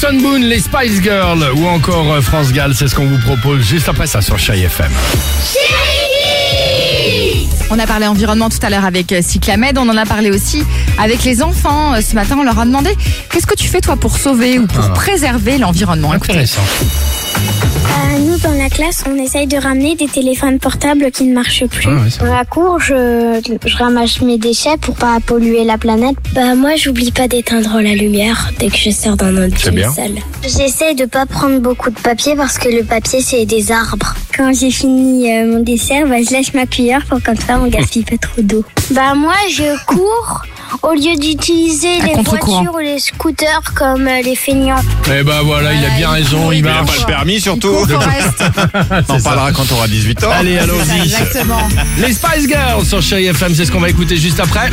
Benson Boone, les Spice Girls ou encore euh, France Gall, c'est ce qu'on vous propose juste après ça sur Chai FM. On a parlé environnement tout à l'heure avec euh, Cyclamed, on en a parlé aussi avec les enfants. Euh, Ce matin, on leur a demandé qu'est-ce que tu fais toi pour sauver ou pour Ah. préserver l'environnement? Intéressant. Nous, dans la classe, on essaye de ramener des téléphones portables qui ne marchent plus. Ah ouais, dans la cour, je, je ramasse mes déchets pour pas polluer la planète. Bah moi, j'oublie pas d'éteindre la lumière dès que je sors dans notre salle. J'essaye de pas prendre beaucoup de papier parce que le papier, c'est des arbres. Quand j'ai fini euh, mon dessert, bah, je lâche ma cuillère pour comme ça, on gaspille pas trop d'eau. Bah moi, je cours au lieu d'utiliser les voitures ou les scooters comme euh, les feignants. Eh ben voilà, il a bien raison, il Il n'a marche. pas le permis surtout. On en parlera quand on aura 18 ans. Allez, allons-y. Exactement. Les Spice Girls sur Chérie FM, c'est ce qu'on va écouter juste après.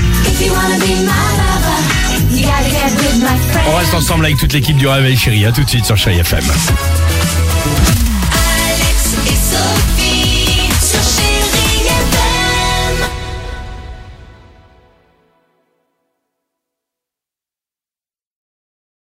On reste ensemble avec toute l'équipe du Réveil Chérie. À tout de suite sur Chérie FM.